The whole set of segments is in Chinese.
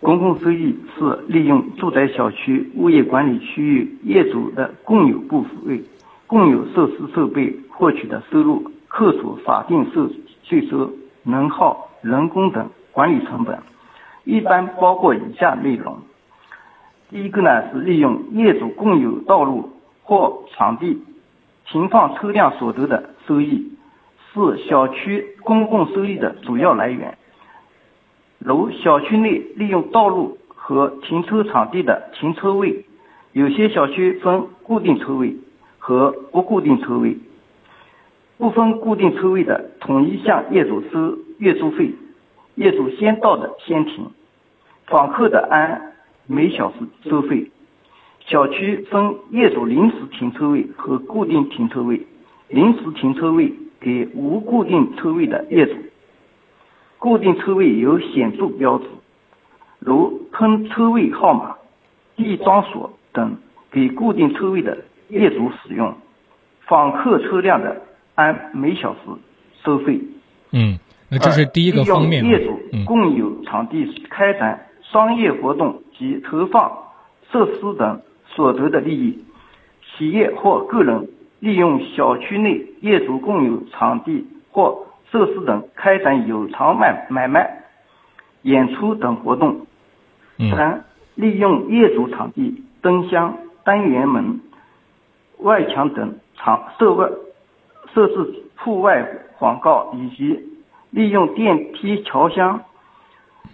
公共收益是利用住宅小区物业管理区域业主的共有部位、共有设施设备获取的收入，扣除法定税税收、能耗、人工等管理成本，一般包括以下内容：第一个呢是利用业主共有道路或场地停放车辆所得的收益，是小区公共收益的主要来源。如小区内利用道路和停车场地的停车位，有些小区分固定车位和不固定车位，不分固定车位的统一向业主收月租费，业主先到的先停，访客的按每小时收费。小区分业主临时停车位和固定停车位，临时停车位给无固定车位的业主。固定车位有显著标志，如喷车位号码、地桩锁等，给固定车位的业主使用。访客车辆的按每小时收费。嗯，那这是第一个方面。业主共有场地开展商业活动及投放设施等所得的利益，企业或个人利用小区内业主共有场地或。设施等开展有偿买买卖、演出等活动。三、利用业主场地、灯箱、单元门、外墙等场设外设置户外广告，以及利用电梯、桥厢、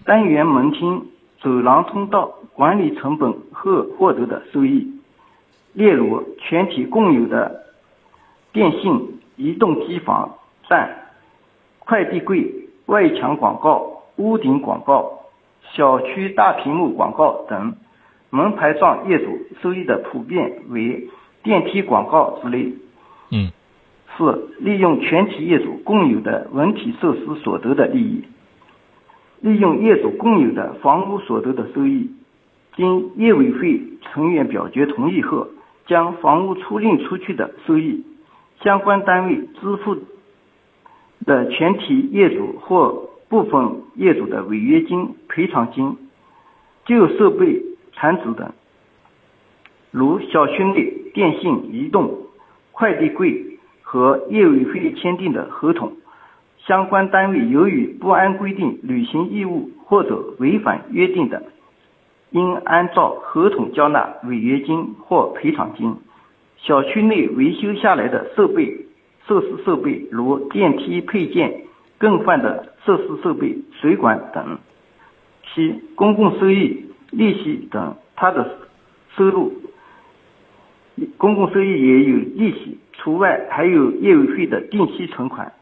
单元门厅、走廊通道管理成本后获得的收益。例如，全体共有的电信、移动机房站。快递柜外墙广告、屋顶广告、小区大屏幕广告等，门牌状业主收益的普遍为电梯广告之类。嗯。四、利用全体业主共有的文体设施所得的利益，利用业主共有的房屋所得的收益，经业委会成员表决同意后，将房屋出赁出去的收益，相关单位支付。的全体业主或部分业主的违约金、赔偿金、旧设备残值等，如小区内电信、移动、快递柜和业委会签订的合同，相关单位由于不按规定履行义务或者违反约定的，应按照合同交纳违约金或赔偿金。小区内维修下来的设备。设施设备如电梯配件更换的设施设备、水管等。七、公共收益、利息等，它的收入，公共收益也有利息除外，还有业委会的定期存款。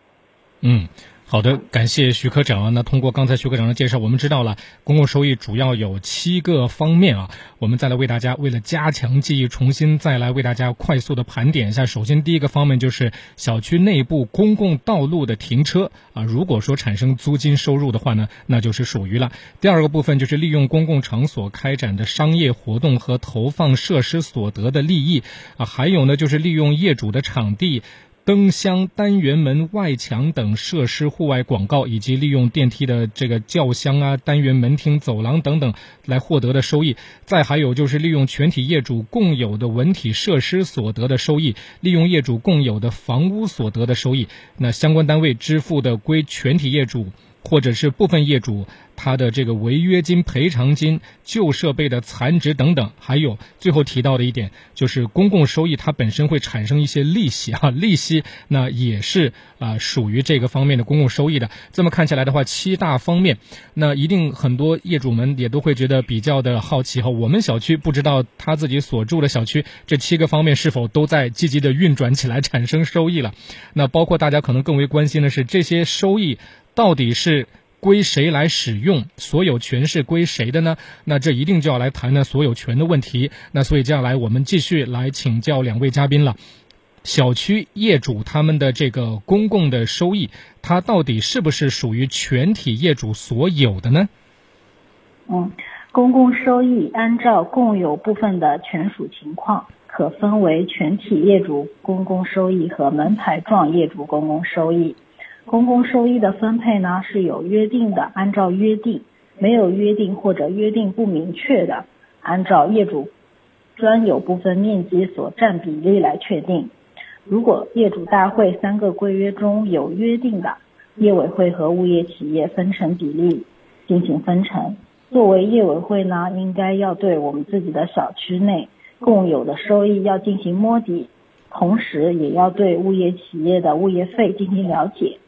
嗯。好的，感谢徐科长。那通过刚才徐科长的介绍，我们知道了公共收益主要有七个方面啊。我们再来为大家，为了加强记忆，重新再来为大家快速的盘点一下。首先，第一个方面就是小区内部公共道路的停车啊，如果说产生租金收入的话呢，那就是属于了。第二个部分就是利用公共场所开展的商业活动和投放设施所得的利益啊，还有呢就是利用业主的场地。灯箱、单元门、外墙等设施户外广告，以及利用电梯的这个轿厢啊、单元门厅、走廊等等来获得的收益。再还有就是利用全体业主共有的文体设施所得的收益，利用业主共有的房屋所得的收益。那相关单位支付的归全体业主。或者是部分业主他的这个违约金、赔偿金、旧设备的残值等等，还有最后提到的一点，就是公共收益它本身会产生一些利息啊，利息那也是啊属于这个方面的公共收益的。这么看起来的话，七大方面，那一定很多业主们也都会觉得比较的好奇哈。我们小区不知道他自己所住的小区这七个方面是否都在积极的运转起来，产生收益了？那包括大家可能更为关心的是这些收益。到底是归谁来使用？所有权是归谁的呢？那这一定就要来谈谈所有权的问题。那所以接下来我们继续来请教两位嘉宾了。小区业主他们的这个公共的收益，它到底是不是属于全体业主所有的呢？嗯，公共收益按照共有部分的权属情况，可分为全体业主公共收益和门牌状业主公共收益。公共收益的分配呢是有约定的，按照约定，没有约定或者约定不明确的，按照业主专有部分面积所占比例来确定。如果业主大会三个规约中有约定的，业委会和物业企业分成比例进行分成。作为业委会呢，应该要对我们自己的小区内共有的收益要进行摸底，同时也要对物业企业的物业费进行了解。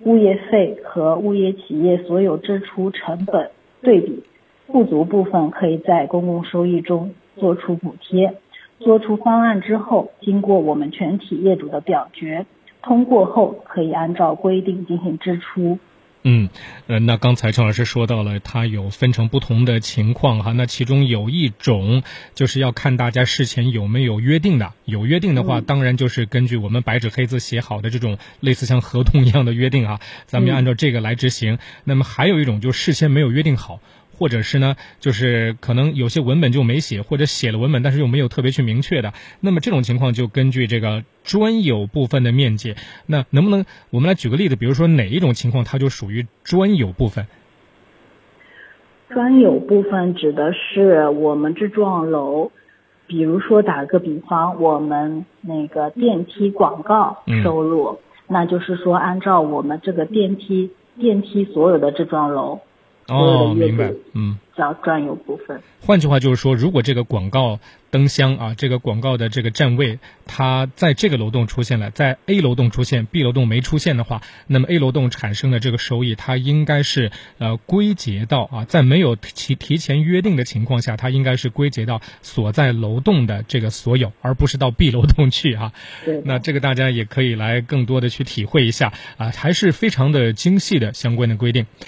物业费和物业企业所有支出成本对比，不足部分可以在公共收益中做出补贴。做出方案之后，经过我们全体业主的表决通过后，可以按照规定进行支出。嗯，呃，那刚才陈老师说到了，它有分成不同的情况哈。那其中有一种就是要看大家事前有没有约定的，有约定的话，当然就是根据我们白纸黑字写好的这种类似像合同一样的约定啊，咱们按照这个来执行。那么还有一种就是事先没有约定好。或者是呢，就是可能有些文本就没写，或者写了文本，但是又没有特别去明确的。那么这种情况就根据这个专有部分的面积，那能不能我们来举个例子？比如说哪一种情况它就属于专有部分？专有部分指的是我们这幢楼，比如说打个比方，我们那个电梯广告收入，那就是说按照我们这个电梯电梯所有的这幢楼。哦，明白，嗯，叫专有部分。换句话就是说，如果这个广告。灯箱啊，这个广告的这个站位，它在这个楼栋出现了，在 A 楼栋出现，B 楼栋没出现的话，那么 A 楼栋产生的这个收益，它应该是呃归结到啊，在没有提提前约定的情况下，它应该是归结到所在楼栋的这个所有，而不是到 B 楼栋去啊。那这个大家也可以来更多的去体会一下啊，还是非常的精细的相关的规定。